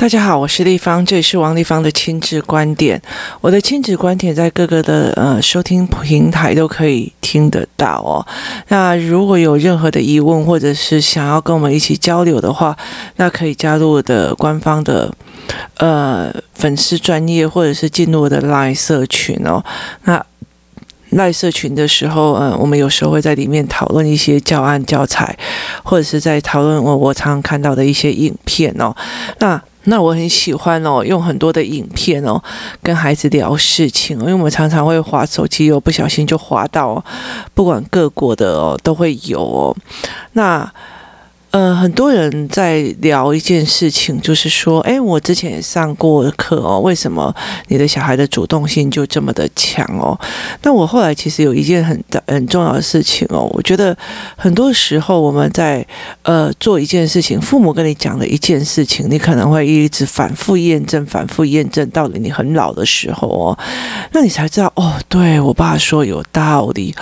大家好，我是丽芳，这里是王立芳的亲子观点。我的亲子观点在各个的呃收听平台都可以听得到哦。那如果有任何的疑问，或者是想要跟我们一起交流的话，那可以加入我的官方的呃粉丝专业，或者是进入我的赖社群哦。那赖社群的时候，嗯、我们有时候会在里面讨论一些教案教材，或者是在讨论我我常常看到的一些影片哦。那那我很喜欢哦，用很多的影片哦，跟孩子聊事情哦，因为我们常常会滑手机，又不小心就滑到，不管各国的哦，都会有哦。那。呃，很多人在聊一件事情，就是说，哎，我之前也上过课哦，为什么你的小孩的主动性就这么的强哦？那我后来其实有一件很很重要的事情哦，我觉得很多时候我们在呃做一件事情，父母跟你讲的一件事情，你可能会一直反复验证，反复验证，到了你很老的时候哦，那你才知道哦，对，我爸说有道理，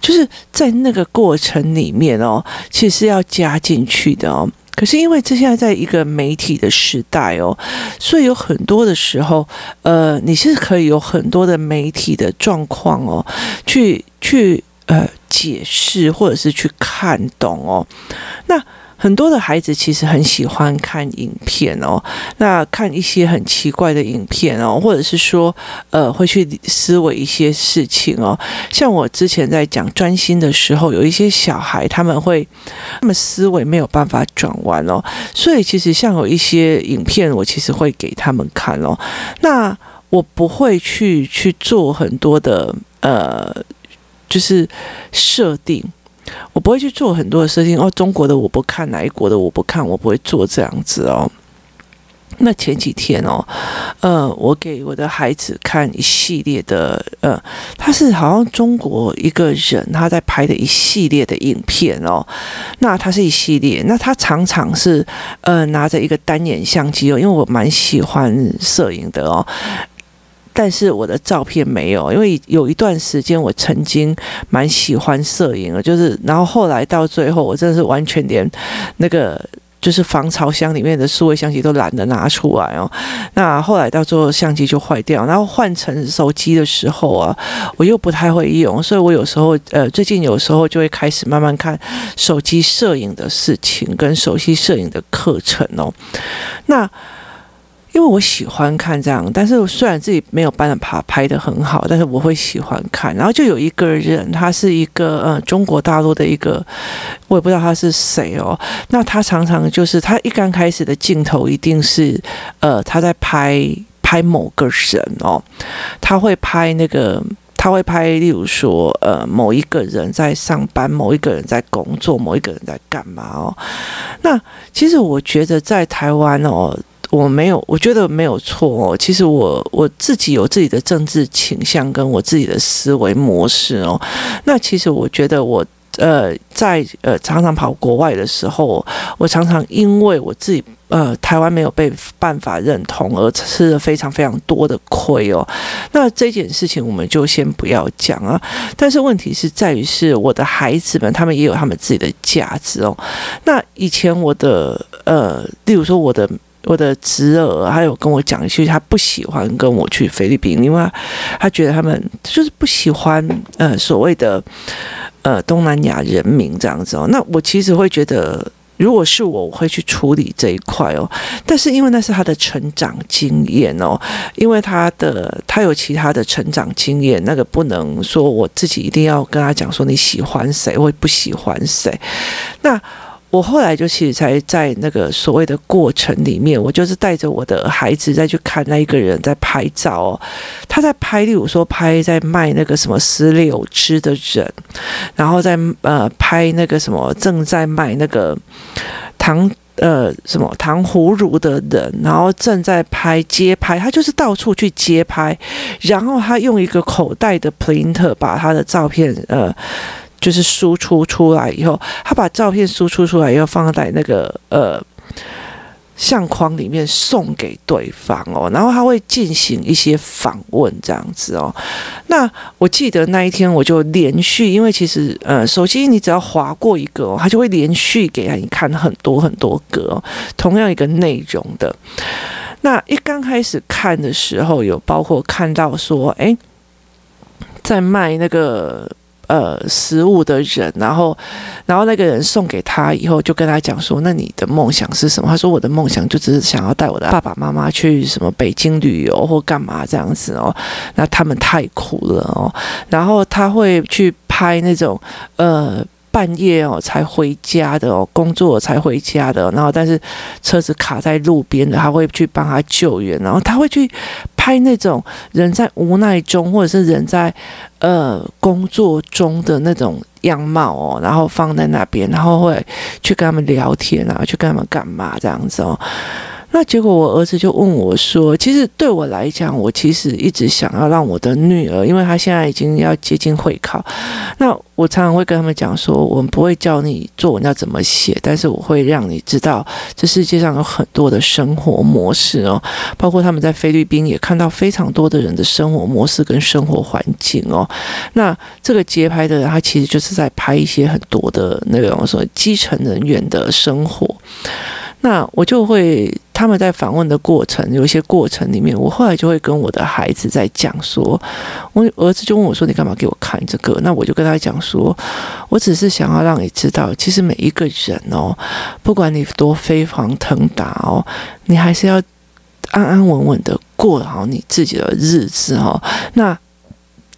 就是在那个过程里面哦，其实要加进。去的哦，可是因为这现在在一个媒体的时代哦，所以有很多的时候，呃，你是可以有很多的媒体的状况哦，去去呃解释或者是去看懂哦，那。很多的孩子其实很喜欢看影片哦，那看一些很奇怪的影片哦，或者是说，呃，会去思维一些事情哦。像我之前在讲专心的时候，有一些小孩他们会，他们思维没有办法转弯哦，所以其实像有一些影片，我其实会给他们看哦。那我不会去去做很多的呃，就是设定。我不会去做很多的设定哦，中国的我不看，哪一国的我不看，我不会做这样子哦。那前几天哦，呃，我给我的孩子看一系列的，呃，他是好像中国一个人他在拍的一系列的影片哦。那他是一系列，那他常常是呃拿着一个单眼相机哦，因为我蛮喜欢摄影的哦。但是我的照片没有，因为有一段时间我曾经蛮喜欢摄影的，就是然后后来到最后，我真的是完全连那个就是防潮箱里面的数位相机都懒得拿出来哦。那后来到最后相机就坏掉，然后换成手机的时候啊，我又不太会用，所以我有时候呃最近有时候就会开始慢慢看手机摄影的事情跟手机摄影的课程哦。那。因为我喜欢看这样，但是虽然自己没有办法拍得很好，但是我会喜欢看。然后就有一个人，他是一个呃中国大陆的一个，我也不知道他是谁哦。那他常常就是他一刚开始的镜头一定是呃他在拍拍某个人哦，他会拍那个他会拍，例如说呃某一个人在上班，某一个人在工作，某一个人在干嘛哦。那其实我觉得在台湾哦。我没有，我觉得没有错哦。其实我我自己有自己的政治倾向跟我自己的思维模式哦。那其实我觉得我呃在呃常常跑国外的时候，我常常因为我自己呃台湾没有被办法认同而吃了非常非常多的亏哦。那这件事情我们就先不要讲啊。但是问题是在于是我的孩子们，他们也有他们自己的价值哦。那以前我的呃，例如说我的。我的侄儿还有跟我讲其实，他不喜欢跟我去菲律宾，因为他觉得他们就是不喜欢呃所谓的呃东南亚人民这样子哦。那我其实会觉得，如果是我，我会去处理这一块哦。但是因为那是他的成长经验哦，因为他的他有其他的成长经验，那个不能说我自己一定要跟他讲说你喜欢谁或不喜欢谁，那。我后来就其实才在那个所谓的过程里面，我就是带着我的孩子再去看那一个人在拍照哦，他在拍，例如说拍在卖那个什么石榴汁的人，然后在呃拍那个什么正在卖那个糖呃什么糖葫芦的人，然后正在拍街拍，他就是到处去街拍，然后他用一个口袋的 printer 把他的照片呃。就是输出出来以后，他把照片输出出来以后放在那个呃相框里面送给对方哦，然后他会进行一些访问这样子哦。那我记得那一天我就连续，因为其实呃手机你只要划过一个，他就会连续给你看很多很多个同样一个内容的。那一刚开始看的时候，有包括看到说，哎，在卖那个。呃，食物的人，然后，然后那个人送给他以后，就跟他讲说：“那你的梦想是什么？”他说：“我的梦想就只是想要带我的爸爸妈妈去什么北京旅游或干嘛这样子哦。那他们太苦了哦。然后他会去拍那种呃。”半夜哦才回家的哦，工作才回家的，然后但是车子卡在路边的，他会去帮他救援，然后他会去拍那种人在无奈中，或者是人在呃工作中的那种样貌哦，然后放在那边，然后会去跟他们聊天啊，去跟他们干嘛这样子哦。那结果，我儿子就问我说：“其实对我来讲，我其实一直想要让我的女儿，因为她现在已经要接近会考。那我常常会跟他们讲说，我们不会教你作文要怎么写，但是我会让你知道，这世界上有很多的生活模式哦，包括他们在菲律宾也看到非常多的人的生活模式跟生活环境哦。那这个街拍的人，他其实就是在拍一些很多的那种说基层人员的生活。那我就会。”他们在访问的过程，有一些过程里面，我后来就会跟我的孩子在讲说，我儿子就问我说：“你干嘛给我看这个？”那我就跟他讲说：“我只是想要让你知道，其实每一个人哦，不管你多飞黄腾达哦，你还是要安安稳稳的过好你自己的日子哦。”那。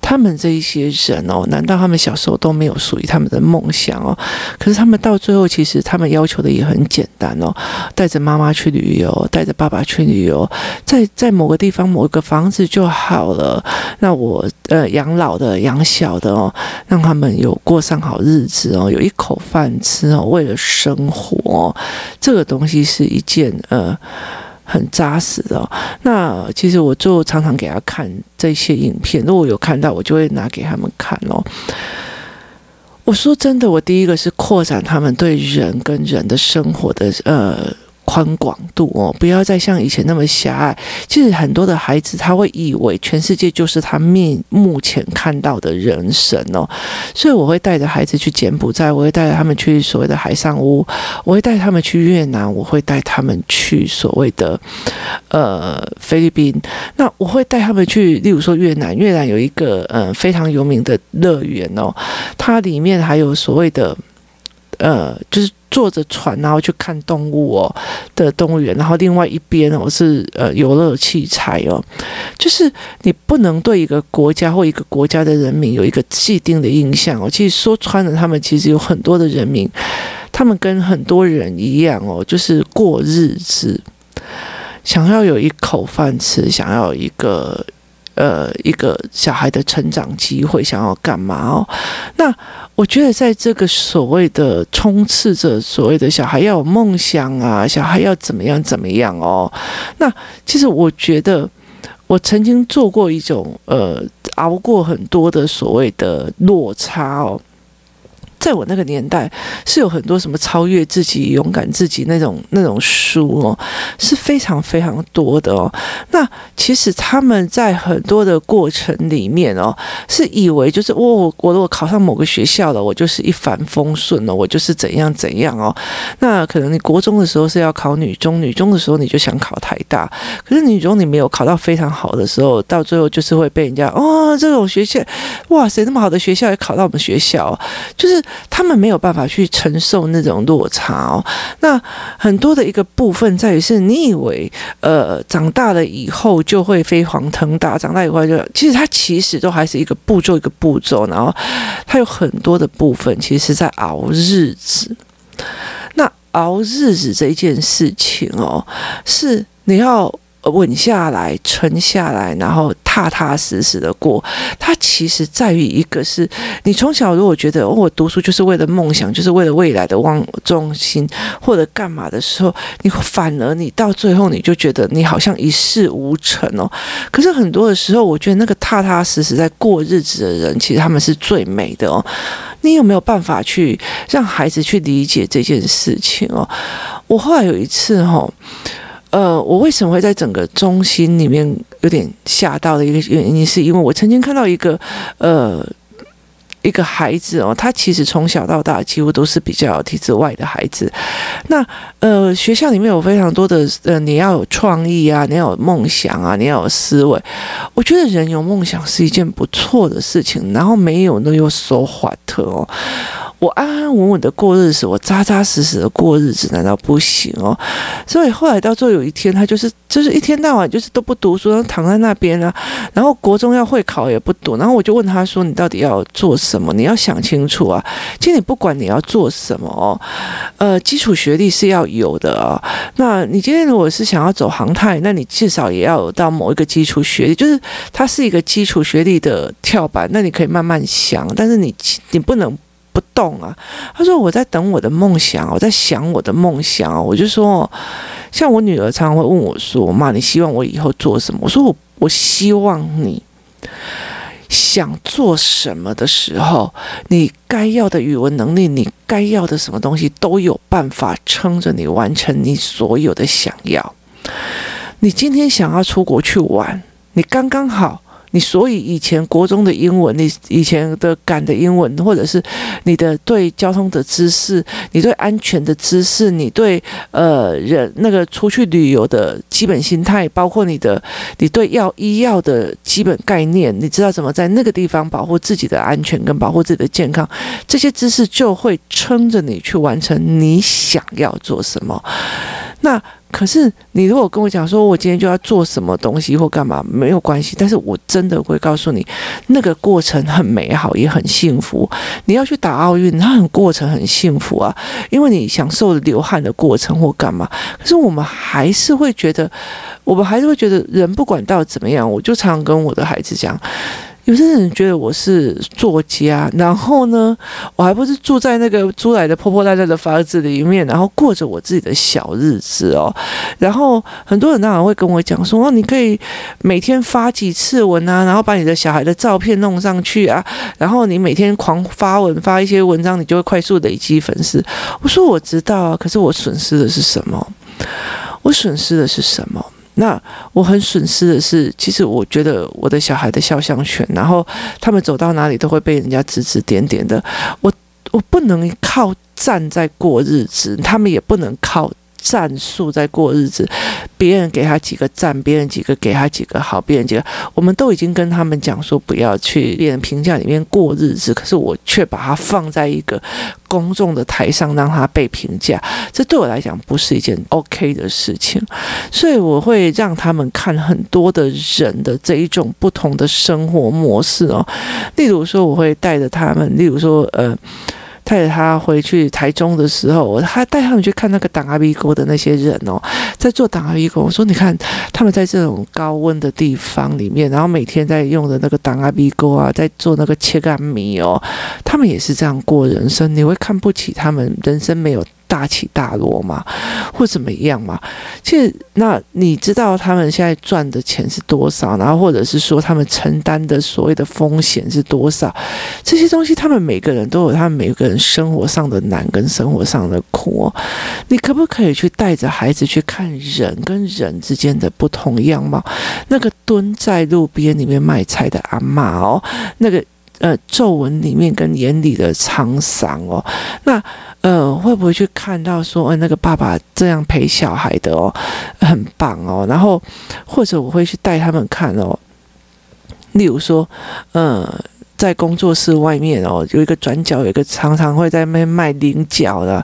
他们这一些人哦，难道他们小时候都没有属于他们的梦想哦？可是他们到最后，其实他们要求的也很简单哦，带着妈妈去旅游，带着爸爸去旅游，在在某个地方某个房子就好了。那我呃养老的养小的哦，让他们有过上好日子哦，有一口饭吃哦，为了生活哦，这个东西是一件呃。很扎实的哦，那其实我就常常给他看这些影片，如果有看到，我就会拿给他们看哦。我说真的，我第一个是扩展他们对人跟人的生活的呃。宽广度哦，不要再像以前那么狭隘。其实很多的孩子他会以为全世界就是他面目前看到的人生哦，所以我会带着孩子去柬埔寨，我会带着他们去所谓的海上屋，我会带他们去越南，我会带他们去所谓的呃菲律宾。那我会带他们去，例如说越南，越南有一个呃非常有名的乐园哦，它里面还有所谓的呃就是。坐着船，然后去看动物哦的动物园，然后另外一边哦是呃游乐器材哦，就是你不能对一个国家或一个国家的人民有一个既定的印象哦。其实说穿了，他们其实有很多的人民，他们跟很多人一样哦，就是过日子，想要有一口饭吃，想要有一个。呃，一个小孩的成长机会，想要干嘛哦？那我觉得，在这个所谓的充斥着所谓的小孩要有梦想啊，小孩要怎么样怎么样哦？那其实我觉得，我曾经做过一种呃，熬过很多的所谓的落差哦。在我那个年代，是有很多什么超越自己、勇敢自己那种那种书哦，是非常非常多的哦。那其实他们在很多的过程里面哦，是以为就是我我如果考上某个学校了，我就是一帆风顺了，我就是怎样怎样哦。那可能你国中的时候是要考女中，女中的时候你就想考台大，可是女中你没有考到非常好的时候，到最后就是会被人家哦，这种学校，哇塞，那么好的学校也考到我们学校，就是。他们没有办法去承受那种落差哦。那很多的一个部分在于是，你以为呃长大了以后就会飞黄腾达，长大以后就其实它其实都还是一个步骤一个步骤，然后它有很多的部分其实是在熬日子。那熬日子这件事情哦，是你要。稳下来，沉下来，然后踏踏实实的过。它其实在于一个是，你从小如果觉得，哦，我读书就是为了梦想，就是为了未来的望重心，或者干嘛的时候，你反而你到最后你就觉得你好像一事无成哦。可是很多的时候，我觉得那个踏踏实实在过日子的人，其实他们是最美的哦。你有没有办法去让孩子去理解这件事情哦？我后来有一次哦。呃，我为什么会在整个中心里面有点吓到的一个原因，是因为我曾经看到一个呃一个孩子哦，他其实从小到大几乎都是比较体制外的孩子。那呃，学校里面有非常多的呃，你要有创意啊，你要有梦想啊，你要有思维。我觉得人有梦想是一件不错的事情，然后没有呢又 so what 哦。我安安稳稳的过日子，我扎扎实实的过日子，难道不行哦？所以后来到最后有一天，他就是就是一天到晚就是都不读书，躺在那边啊。然后国中要会考也不读，然后我就问他说：“你到底要做什么？你要想清楚啊！其实你不管你要做什么哦，呃，基础学历是要有的啊、哦。那你今天如果是想要走航太，那你至少也要有到某一个基础学历，就是它是一个基础学历的跳板。那你可以慢慢想，但是你你不能。”不动啊！他说我在等我的梦想，我在想我的梦想。我就说，像我女儿常常会问我说：“妈，你希望我以后做什么？”我说：“我我希望你想做什么的时候，你该要的语文能力，你该要的什么东西，都有办法撑着你完成你所有的想要。你今天想要出国去玩，你刚刚好。”你所以以前国中的英文，你以前的赶的英文，或者是你的对交通的知识，你对安全的知识，你对呃人那个出去旅游的基本心态，包括你的你对药医药的基本概念，你知道怎么在那个地方保护自己的安全跟保护自己的健康，这些知识就会撑着你去完成你想要做什么。那可是你如果跟我讲说，我今天就要做什么东西或干嘛，没有关系。但是我真的会告诉你，那个过程很美好，也很幸福。你要去打奥运，它很过程很幸福啊，因为你享受流汗的过程或干嘛。可是我们还是会觉得，我们还是会觉得，人不管到怎么样，我就常常跟我的孩子讲。有些人觉得我是作家，然后呢，我还不是住在那个租来的破破烂烂的房子里面，然后过着我自己的小日子哦。然后很多人当然会跟我讲说，哦，你可以每天发几次文啊，然后把你的小孩的照片弄上去啊，然后你每天狂发文发一些文章，你就会快速累积粉丝。我说我知道啊，可是我损失的是什么？我损失的是什么？那我很损失的是，其实我觉得我的小孩的肖像权，然后他们走到哪里都会被人家指指点点的。我我不能靠站在过日子，他们也不能靠。战术在过日子，别人给他几个赞，别人几个给他几个好，别人几个，我们都已经跟他们讲说不要去别人评价里面过日子，可是我却把它放在一个公众的台上让他被评价，这对我来讲不是一件 OK 的事情，所以我会让他们看很多的人的这一种不同的生活模式哦，例如说我会带着他们，例如说呃。带着他回去台中的时候，我还带他们去看那个挡阿鼻沟的那些人哦，在做挡阿鼻沟。我说：“你看，他们在这种高温的地方里面，然后每天在用的那个挡阿鼻沟啊，在做那个切干米哦，他们也是这样过人生。你会看不起他们，人生没有。”大起大落嘛，或怎么样嘛？其实，那你知道他们现在赚的钱是多少？然后，或者是说他们承担的所谓的风险是多少？这些东西，他们每个人都有他们每个人生活上的难跟生活上的苦。你可不可以去带着孩子去看人跟人之间的不同样貌？那个蹲在路边里面卖菜的阿嬷哦，那个。呃，皱纹里面跟眼里的沧桑哦，那呃，会不会去看到说，呃，那个爸爸这样陪小孩的哦，很棒哦，然后或者我会去带他们看哦，例如说，嗯。在工作室外面哦，有一个转角，有一个常常会在那边卖菱角的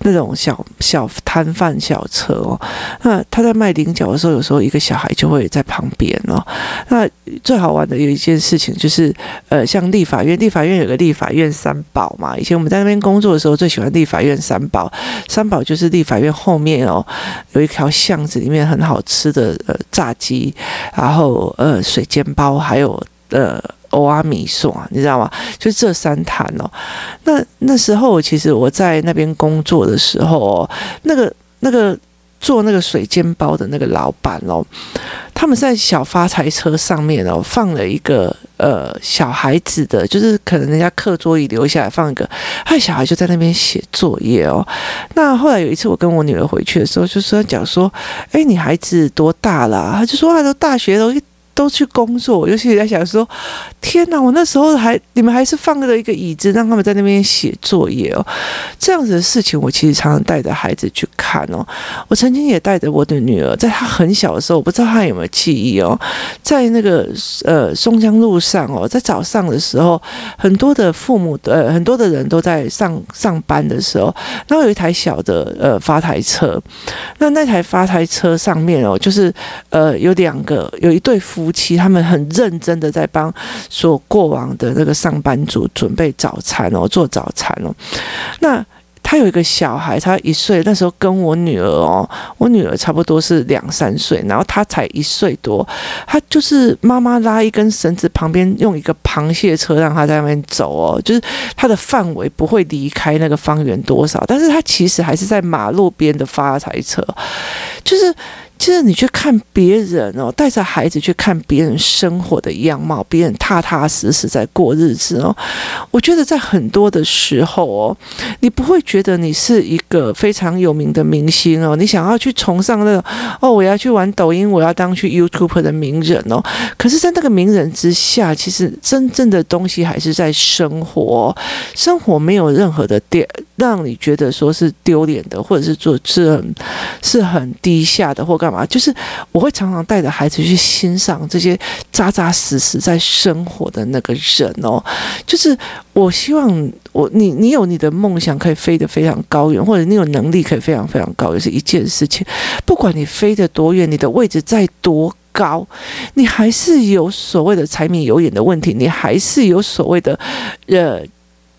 那种小小摊贩小车哦。那他在卖菱角的时候，有时候一个小孩就会在旁边哦。那最好玩的有一件事情就是，呃，像立法院，立法院有个立法院三宝嘛。以前我们在那边工作的时候，最喜欢立法院三宝。三宝就是立法院后面哦，有一条巷子里面很好吃的呃炸鸡，然后呃水煎包，还有呃。欧阿米索，你知道吗？就这三摊哦。那那时候，其实我在那边工作的时候哦，那个那个做那个水煎包的那个老板哦，他们在小发财车上面哦放了一个呃小孩子的，就是可能人家课桌椅留下来放一个，他的小孩就在那边写作业哦。那后来有一次我跟我女儿回去的时候，就说讲说，哎，你孩子多大了？他就说他都大学了。都去工作，尤其在想说，天哪，我那时候还你们还是放了一个椅子让他们在那边写作业哦，这样子的事情我其实常常带着孩子去看哦。我曾经也带着我的女儿，在她很小的时候，我不知道她有没有记忆哦，在那个呃松江路上哦，在早上的时候，很多的父母呃很多的人都在上上班的时候，然后有一台小的呃发台车，那那台发台车上面哦，就是呃有两个有一对夫妻，他们很认真的在帮所过往的那个上班族准备早餐哦，做早餐哦，那。他有一个小孩，他一岁，那时候跟我女儿哦，我女儿差不多是两三岁，然后他才一岁多，他就是妈妈拉一根绳子，旁边用一个螃蟹车让他在那边走哦，就是他的范围不会离开那个方圆多少，但是他其实还是在马路边的发财车，就是。其实你去看别人哦，带着孩子去看别人生活的样貌，别人踏踏实实在过日子哦。我觉得在很多的时候哦，你不会觉得你是一个非常有名的明星哦，你想要去崇尚那个哦，我要去玩抖音，我要当去 YouTube 的名人哦。可是，在那个名人之下，其实真正的东西还是在生活，生活没有任何的点让你觉得说是丢脸的，或者是做是很是很低下的，或干嘛。就是我会常常带着孩子去欣赏这些扎扎实实在生活的那个人哦。就是我希望我你你有你的梦想可以飞得非常高远，或者你有能力可以非常非常高，也是一件事情。不管你飞得多远，你的位置在多高，你还是有所谓的柴米油盐的问题，你还是有所谓的呃。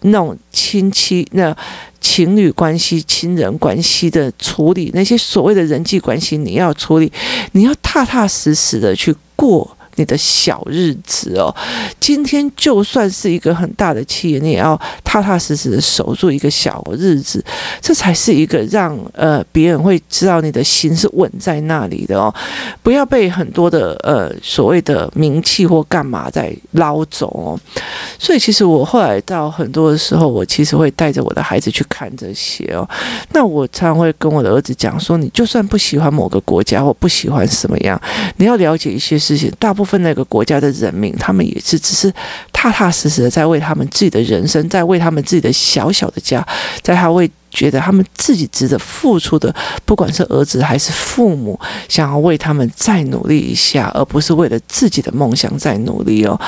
那种亲戚、那情侣关系、亲人关系的处理，那些所谓的人际关系，你要处理，你要踏踏实实的去过。你的小日子哦，今天就算是一个很大的企业，你也要踏踏实实的守住一个小日子，这才是一个让呃别人会知道你的心是稳在那里的哦，不要被很多的呃所谓的名气或干嘛在捞走哦。所以其实我后来到很多的时候，我其实会带着我的孩子去看这些哦。那我常常会跟我的儿子讲说，你就算不喜欢某个国家或不喜欢什么样，你要了解一些事情，大部部分那个国家的人民，他们也是只是踏踏实实的在为他们自己的人生，在为他们自己的小小的家，在他为。觉得他们自己值得付出的，不管是儿子还是父母，想要为他们再努力一下，而不是为了自己的梦想再努力哦。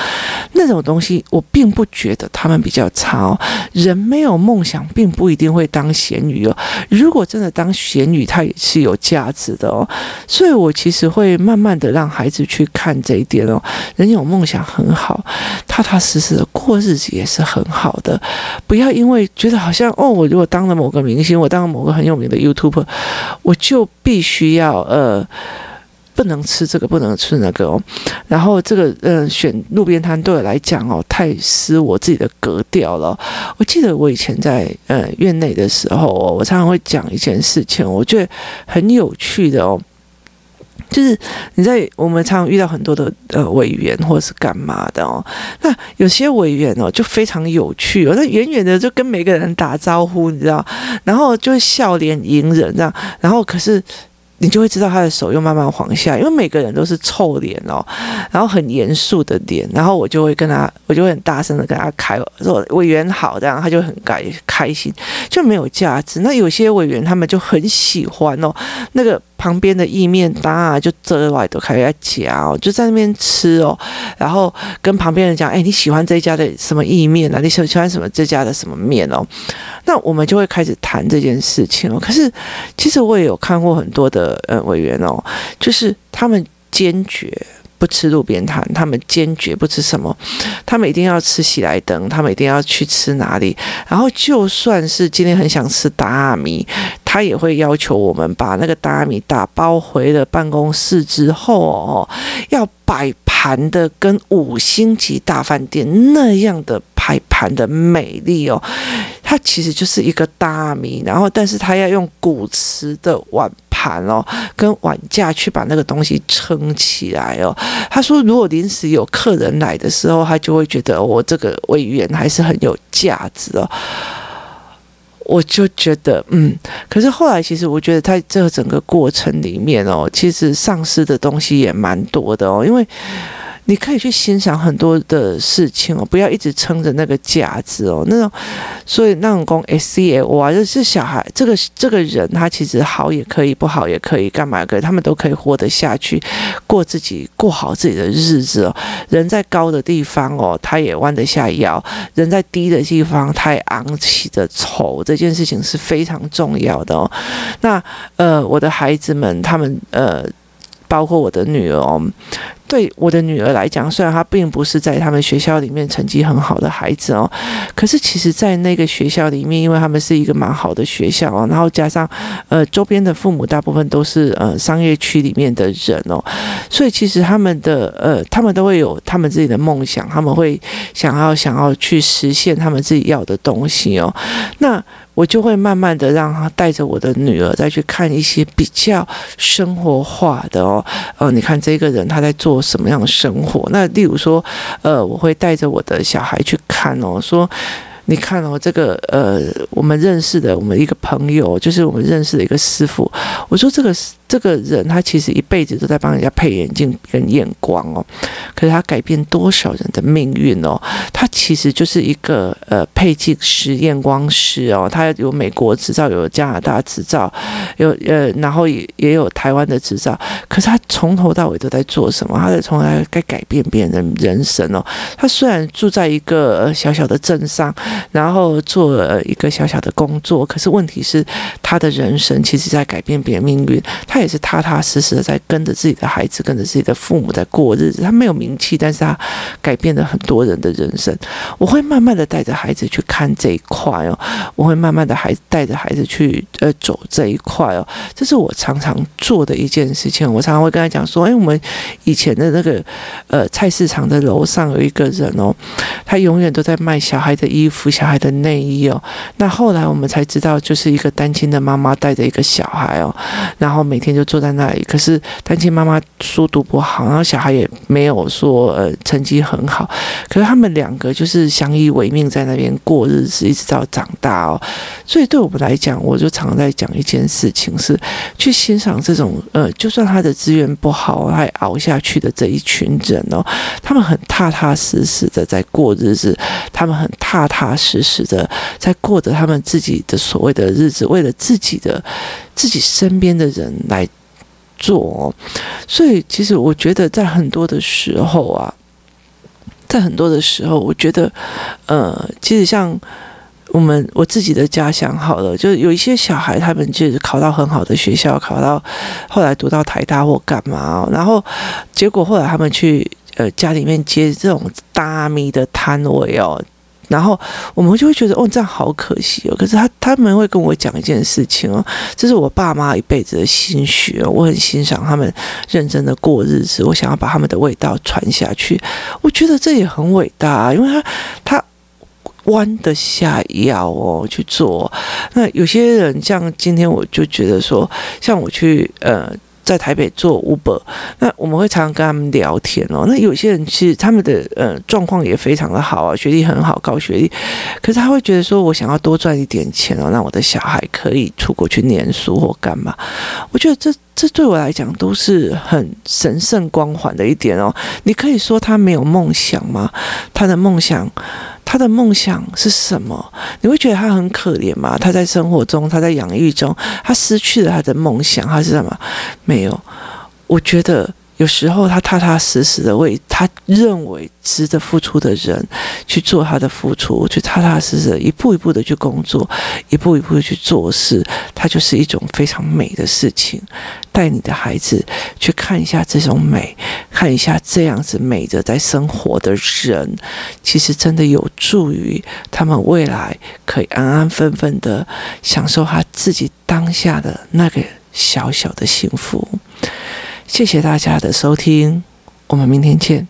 那种东西，我并不觉得他们比较差哦。人没有梦想，并不一定会当咸鱼哦。如果真的当咸鱼，他也是有价值的哦。所以我其实会慢慢的让孩子去看这一点哦。人有梦想很好，踏踏实实的过日子也是很好的。不要因为觉得好像哦，我如果当了某个明星，我当某个很有名的 YouTuber，我就必须要呃，不能吃这个，不能吃那个哦。然后这个呃，选路边摊对我来讲哦，太失我自己的格调了。我记得我以前在呃院内的时候哦，我常常会讲一件事情，我觉得很有趣的哦。就是你在我们常常遇到很多的呃委员或者是干嘛的哦，那有些委员哦就非常有趣哦，那远远的就跟每个人打招呼，你知道，然后就笑脸迎人这样，然后可是。你就会知道他的手又慢慢往下，因为每个人都是臭脸哦，然后很严肃的脸，然后我就会跟他，我就会很大声的跟他开说委员好，这样他就很开开心，就没有价值。那有些委员他们就很喜欢哦，那个旁边的意面搭啊，就遮外都开始夹哦，就在那边吃哦，然后跟旁边人讲，哎，你喜欢这家的什么意面啊？你喜欢喜欢什么这家的什么面哦？那我们就会开始谈这件事情哦。可是其实我也有看过很多的。呃，委员哦，就是他们坚决不吃路边摊，他们坚决不吃什么，他们一定要吃喜来登，他们一定要去吃哪里。然后就算是今天很想吃大米，他也会要求我们把那个大米打包回了办公室之后哦，要摆盘的跟五星级大饭店那样的摆盘的美丽哦。它其实就是一个大米，然后但是他要用古瓷的碗。盘哦，跟碗架去把那个东西撑起来哦。他说，如果临时有客人来的时候，他就会觉得我这个委员还是很有价值哦。我就觉得，嗯，可是后来其实我觉得，他这整个过程里面哦，其实丧失的东西也蛮多的哦，因为你可以去欣赏很多的事情哦，不要一直撑着那个架子哦，那种，所以那种讲 S C L 啊，就是小孩这个这个人他其实好也可以，不好也可以，干嘛可，他们都可以活得下去，过自己过好自己的日子哦。人在高的地方哦，他也弯得下腰；人在低的地方，他也昂起的头。这件事情是非常重要的哦。那呃，我的孩子们，他们呃。包括我的女儿哦，对我的女儿来讲，虽然她并不是在他们学校里面成绩很好的孩子哦，可是其实，在那个学校里面，因为他们是一个蛮好的学校哦，然后加上呃周边的父母大部分都是呃商业区里面的人哦，所以其实他们的呃他们都会有他们自己的梦想，他们会想要想要去实现他们自己要的东西哦，那。我就会慢慢的让他带着我的女儿再去看一些比较生活化的哦，呃，你看这个人他在做什么样的生活？那例如说，呃，我会带着我的小孩去看哦，说。你看哦，这个呃，我们认识的我们一个朋友，就是我们认识的一个师傅。我说这个这个人，他其实一辈子都在帮人家配眼镜跟验光哦，可是他改变多少人的命运哦？他其实就是一个呃配镜师、验光师哦，他有美国执照，有加拿大执照，有呃，然后也也有台湾的执照。可是他从头到尾都在做什么？他在从来在改变别人的人生哦。他虽然住在一个小小的镇上。然后做了一个小小的工作，可是问题是，他的人生其实在改变别人命运。他也也是踏踏实实的在跟着自己的孩子，跟着自己的父母在过日子。他没有名气，但是他改变了很多人的人生。我会慢慢的带着孩子去看这一块哦，我会慢慢的孩带着孩子去呃走这一块哦。这是我常常做的一件事情。我常常会跟他讲说，哎，我们以前的那个呃菜市场的楼上有一个人哦，他永远都在卖小孩的衣服。小孩的内衣哦，那后来我们才知道，就是一个单亲的妈妈带着一个小孩哦，然后每天就坐在那里。可是单亲妈妈书读不好，然后小孩也没有说呃成绩很好，可是他们两个就是相依为命，在那边过日子，一直到长大哦。所以对我们来讲，我就常在讲一件事情，是去欣赏这种呃，就算他的资源不好，他也熬下去的这一群人哦，他们很踏踏实实的在过日子，他们很踏踏。实实的在过着他们自己的所谓的日子，为了自己的自己身边的人来做，所以其实我觉得在很多的时候啊，在很多的时候，我觉得呃，其实像我们我自己的家乡好了，就有一些小孩，他们就是考到很好的学校，考到后来读到台大或干嘛，然后结果后来他们去呃家里面接这种大米的摊位哦。然后我们就会觉得哦，这样好可惜哦。可是他他们会跟我讲一件事情哦，这是我爸妈一辈子的心血，我很欣赏他们认真的过日子，我想要把他们的味道传下去。我觉得这也很伟大，因为他他弯得下腰哦去做。那有些人像今天我就觉得说，像我去呃。在台北做 Uber，那我们会常常跟他们聊天哦。那有些人其实他们的呃状况也非常的好啊，学历很好，高学历，可是他会觉得说，我想要多赚一点钱哦，让我的小孩可以出国去念书或干嘛。我觉得这这对我来讲都是很神圣光环的一点哦。你可以说他没有梦想吗？他的梦想。他的梦想是什么？你会觉得他很可怜吗？他在生活中，他在养育中，他失去了他的梦想，他是什么？没有。我觉得。有时候他踏踏实实的为他认为值得付出的人去做他的付出，去踏踏实实的一步一步的去工作，一步一步的去做事，它就是一种非常美的事情。带你的孩子去看一下这种美，看一下这样子美的在生活的人，其实真的有助于他们未来可以安安分分的享受他自己当下的那个小小的幸福。谢谢大家的收听我们明天见。